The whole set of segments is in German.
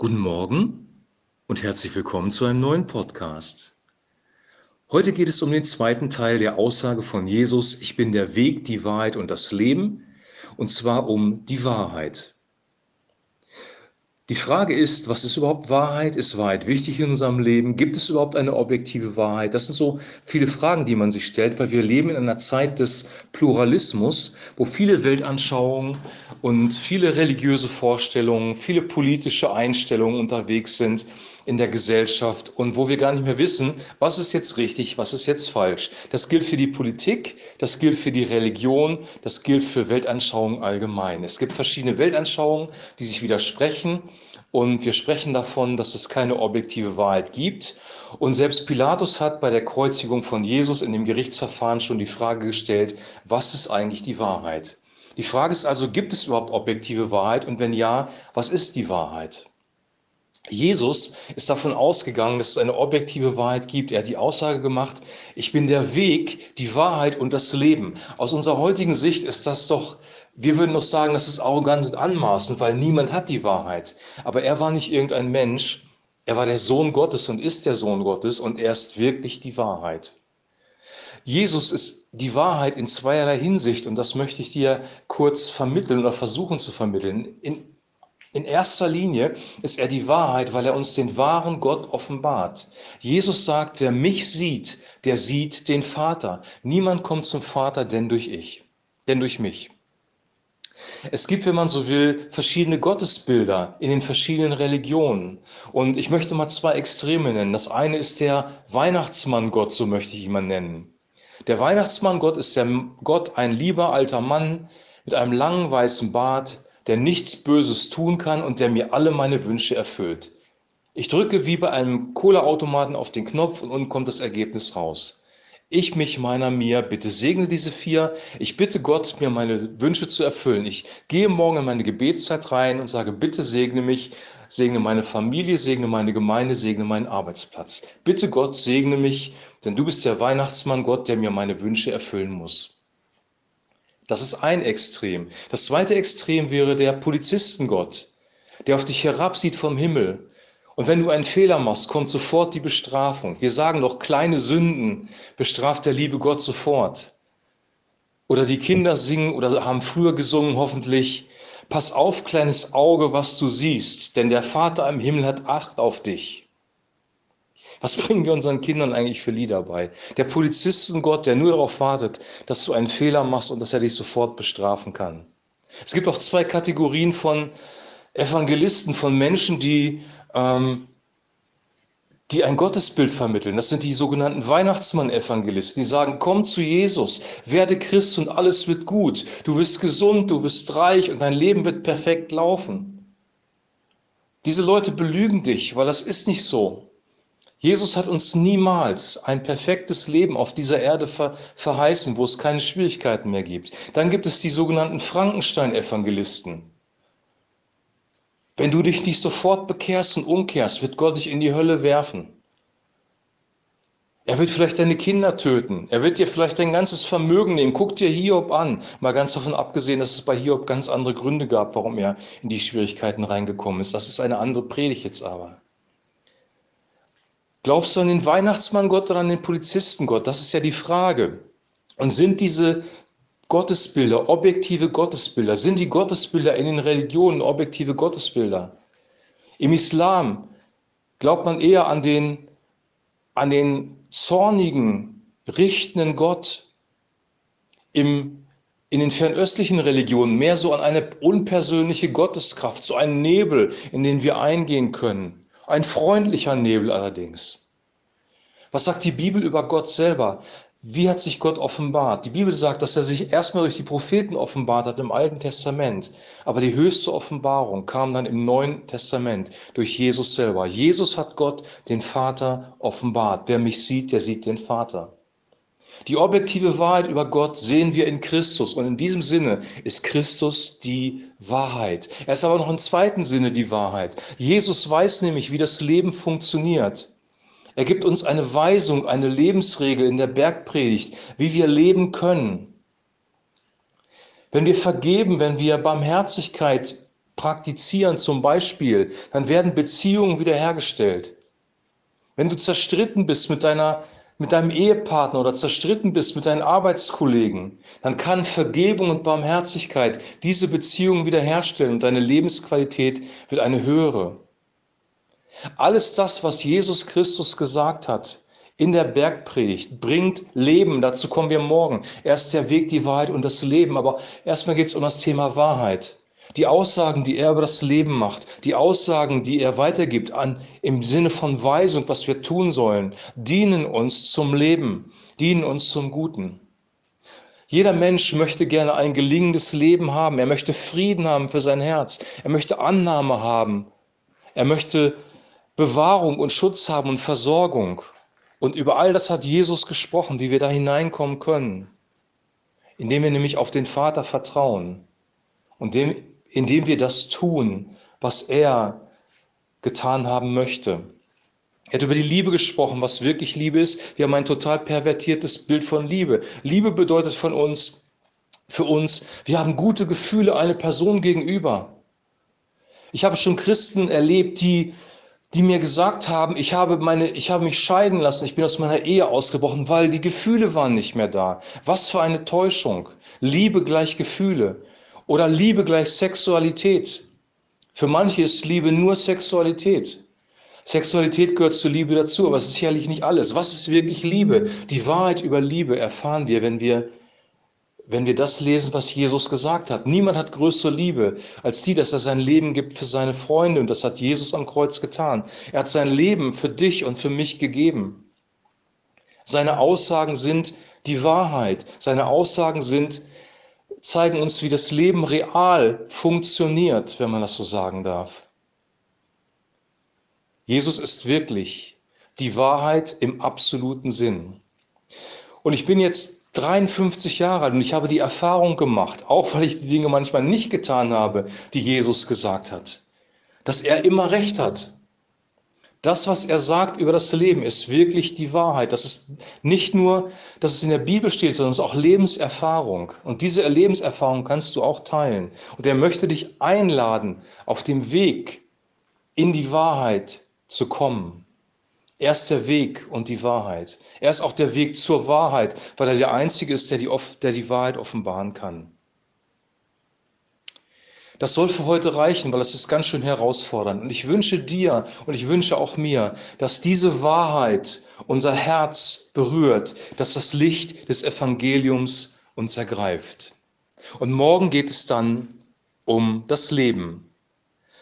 Guten Morgen und herzlich willkommen zu einem neuen Podcast. Heute geht es um den zweiten Teil der Aussage von Jesus, ich bin der Weg, die Wahrheit und das Leben, und zwar um die Wahrheit. Die Frage ist, was ist überhaupt Wahrheit? Ist Wahrheit wichtig in unserem Leben? Gibt es überhaupt eine objektive Wahrheit? Das sind so viele Fragen, die man sich stellt, weil wir leben in einer Zeit des Pluralismus, wo viele Weltanschauungen und viele religiöse Vorstellungen, viele politische Einstellungen unterwegs sind in der Gesellschaft und wo wir gar nicht mehr wissen, was ist jetzt richtig, was ist jetzt falsch. Das gilt für die Politik, das gilt für die Religion, das gilt für Weltanschauungen allgemein. Es gibt verschiedene Weltanschauungen, die sich widersprechen und wir sprechen davon, dass es keine objektive Wahrheit gibt. Und selbst Pilatus hat bei der Kreuzigung von Jesus in dem Gerichtsverfahren schon die Frage gestellt, was ist eigentlich die Wahrheit? Die Frage ist also, gibt es überhaupt objektive Wahrheit? Und wenn ja, was ist die Wahrheit? Jesus ist davon ausgegangen, dass es eine objektive Wahrheit gibt. Er hat die Aussage gemacht, ich bin der Weg, die Wahrheit und das Leben. Aus unserer heutigen Sicht ist das doch, wir würden doch sagen, das ist arrogant und anmaßend, weil niemand hat die Wahrheit. Aber er war nicht irgendein Mensch, er war der Sohn Gottes und ist der Sohn Gottes und er ist wirklich die Wahrheit. Jesus ist die Wahrheit in zweierlei Hinsicht und das möchte ich dir kurz vermitteln oder versuchen zu vermitteln. In in erster Linie ist er die Wahrheit, weil er uns den wahren Gott offenbart. Jesus sagt, wer mich sieht, der sieht den Vater. Niemand kommt zum Vater, denn durch ich, denn durch mich. Es gibt, wenn man so will, verschiedene Gottesbilder in den verschiedenen Religionen. Und ich möchte mal zwei Extreme nennen. Das eine ist der Weihnachtsmann-Gott, so möchte ich ihn mal nennen. Der Weihnachtsmann-Gott ist der Gott, ein lieber alter Mann mit einem langen weißen Bart, der nichts Böses tun kann und der mir alle meine Wünsche erfüllt. Ich drücke wie bei einem Cola-Automaten auf den Knopf und unten kommt das Ergebnis raus. Ich, mich, meiner, mir, bitte segne diese vier. Ich bitte Gott, mir meine Wünsche zu erfüllen. Ich gehe morgen in meine Gebetszeit rein und sage, bitte segne mich, segne meine Familie, segne meine Gemeinde, segne meinen Arbeitsplatz. Bitte Gott, segne mich, denn du bist der Weihnachtsmann Gott, der mir meine Wünsche erfüllen muss. Das ist ein Extrem. Das zweite Extrem wäre der Polizistengott, der auf dich herabsieht vom Himmel. Und wenn du einen Fehler machst, kommt sofort die Bestrafung. Wir sagen doch, kleine Sünden bestraft der liebe Gott sofort. Oder die Kinder singen oder haben früher gesungen hoffentlich, pass auf, kleines Auge, was du siehst, denn der Vater im Himmel hat Acht auf dich. Was bringen wir unseren Kindern eigentlich für Lieder bei? Der Polizistengott, der nur darauf wartet, dass du einen Fehler machst und dass er dich sofort bestrafen kann. Es gibt auch zwei Kategorien von Evangelisten, von Menschen, die, ähm, die ein Gottesbild vermitteln. Das sind die sogenannten Weihnachtsmann-Evangelisten, die sagen, komm zu Jesus, werde Christ und alles wird gut. Du wirst gesund, du wirst reich und dein Leben wird perfekt laufen. Diese Leute belügen dich, weil das ist nicht so. Jesus hat uns niemals ein perfektes Leben auf dieser Erde ver verheißen, wo es keine Schwierigkeiten mehr gibt. Dann gibt es die sogenannten Frankenstein-Evangelisten. Wenn du dich nicht sofort bekehrst und umkehrst, wird Gott dich in die Hölle werfen. Er wird vielleicht deine Kinder töten. Er wird dir vielleicht dein ganzes Vermögen nehmen. Guck dir Hiob an. Mal ganz davon abgesehen, dass es bei Hiob ganz andere Gründe gab, warum er in die Schwierigkeiten reingekommen ist. Das ist eine andere Predigt jetzt aber. Glaubst du an den Weihnachtsmann-Gott oder an den Polizisten-Gott? Das ist ja die Frage. Und sind diese Gottesbilder objektive Gottesbilder? Sind die Gottesbilder in den Religionen objektive Gottesbilder? Im Islam glaubt man eher an den, an den zornigen, richtenden Gott. Im, in den fernöstlichen Religionen mehr so an eine unpersönliche Gotteskraft, so einen Nebel, in den wir eingehen können. Ein freundlicher Nebel allerdings. Was sagt die Bibel über Gott selber? Wie hat sich Gott offenbart? Die Bibel sagt, dass er sich erstmal durch die Propheten offenbart hat im Alten Testament. Aber die höchste Offenbarung kam dann im Neuen Testament durch Jesus selber. Jesus hat Gott, den Vater, offenbart. Wer mich sieht, der sieht den Vater. Die objektive Wahrheit über Gott sehen wir in Christus und in diesem Sinne ist Christus die Wahrheit. Er ist aber noch im zweiten Sinne die Wahrheit. Jesus weiß nämlich, wie das Leben funktioniert. Er gibt uns eine Weisung, eine Lebensregel in der Bergpredigt, wie wir leben können. Wenn wir vergeben, wenn wir Barmherzigkeit praktizieren, zum Beispiel, dann werden Beziehungen wiederhergestellt. Wenn du zerstritten bist mit, deiner, mit deinem Ehepartner oder zerstritten bist mit deinen Arbeitskollegen, dann kann Vergebung und Barmherzigkeit diese Beziehung wiederherstellen und deine Lebensqualität wird eine höhere. Alles das, was Jesus Christus gesagt hat in der Bergpredigt, bringt Leben. Dazu kommen wir morgen. Er ist der Weg, die Wahrheit und das Leben. Aber erstmal geht es um das Thema Wahrheit. Die Aussagen, die er über das Leben macht, die Aussagen, die er weitergibt an, im Sinne von Weisung, was wir tun sollen, dienen uns zum Leben, dienen uns zum Guten. Jeder Mensch möchte gerne ein gelingendes Leben haben. Er möchte Frieden haben für sein Herz. Er möchte Annahme haben. Er möchte Bewahrung und Schutz haben und Versorgung. Und über all das hat Jesus gesprochen, wie wir da hineinkommen können. Indem wir nämlich auf den Vater vertrauen und dem, indem wir das tun, was er getan haben möchte. Er hat über die Liebe gesprochen, was wirklich Liebe ist. Wir haben ein total pervertiertes Bild von Liebe. Liebe bedeutet von uns, für uns, wir haben gute Gefühle einer Person gegenüber. Ich habe schon Christen erlebt, die, die mir gesagt haben, ich habe, meine, ich habe mich scheiden lassen, ich bin aus meiner Ehe ausgebrochen, weil die Gefühle waren nicht mehr da. Was für eine Täuschung. Liebe gleich Gefühle. Oder Liebe gleich Sexualität. Für manche ist Liebe nur Sexualität. Sexualität gehört zur Liebe dazu, aber es ist sicherlich nicht alles. Was ist wirklich Liebe? Die Wahrheit über Liebe erfahren wir, wenn wir, wenn wir das lesen, was Jesus gesagt hat. Niemand hat größere Liebe als die, dass er sein Leben gibt für seine Freunde. Und das hat Jesus am Kreuz getan. Er hat sein Leben für dich und für mich gegeben. Seine Aussagen sind die Wahrheit. Seine Aussagen sind zeigen uns, wie das Leben real funktioniert, wenn man das so sagen darf. Jesus ist wirklich die Wahrheit im absoluten Sinn. Und ich bin jetzt 53 Jahre alt und ich habe die Erfahrung gemacht, auch weil ich die Dinge manchmal nicht getan habe, die Jesus gesagt hat, dass er immer recht hat. Das, was er sagt über das Leben, ist wirklich die Wahrheit. Das ist nicht nur, dass es in der Bibel steht, sondern es ist auch Lebenserfahrung. Und diese Lebenserfahrung kannst du auch teilen. Und er möchte dich einladen, auf dem Weg in die Wahrheit zu kommen. Er ist der Weg und die Wahrheit. Er ist auch der Weg zur Wahrheit, weil er der Einzige ist, der die, der die Wahrheit offenbaren kann. Das soll für heute reichen, weil es ist ganz schön herausfordernd. Und ich wünsche dir und ich wünsche auch mir, dass diese Wahrheit unser Herz berührt, dass das Licht des Evangeliums uns ergreift. Und morgen geht es dann um das Leben.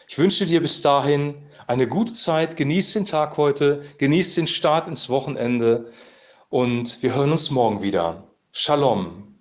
Ich wünsche dir bis dahin eine gute Zeit, genieß den Tag heute, genieß den Start ins Wochenende und wir hören uns morgen wieder. Shalom.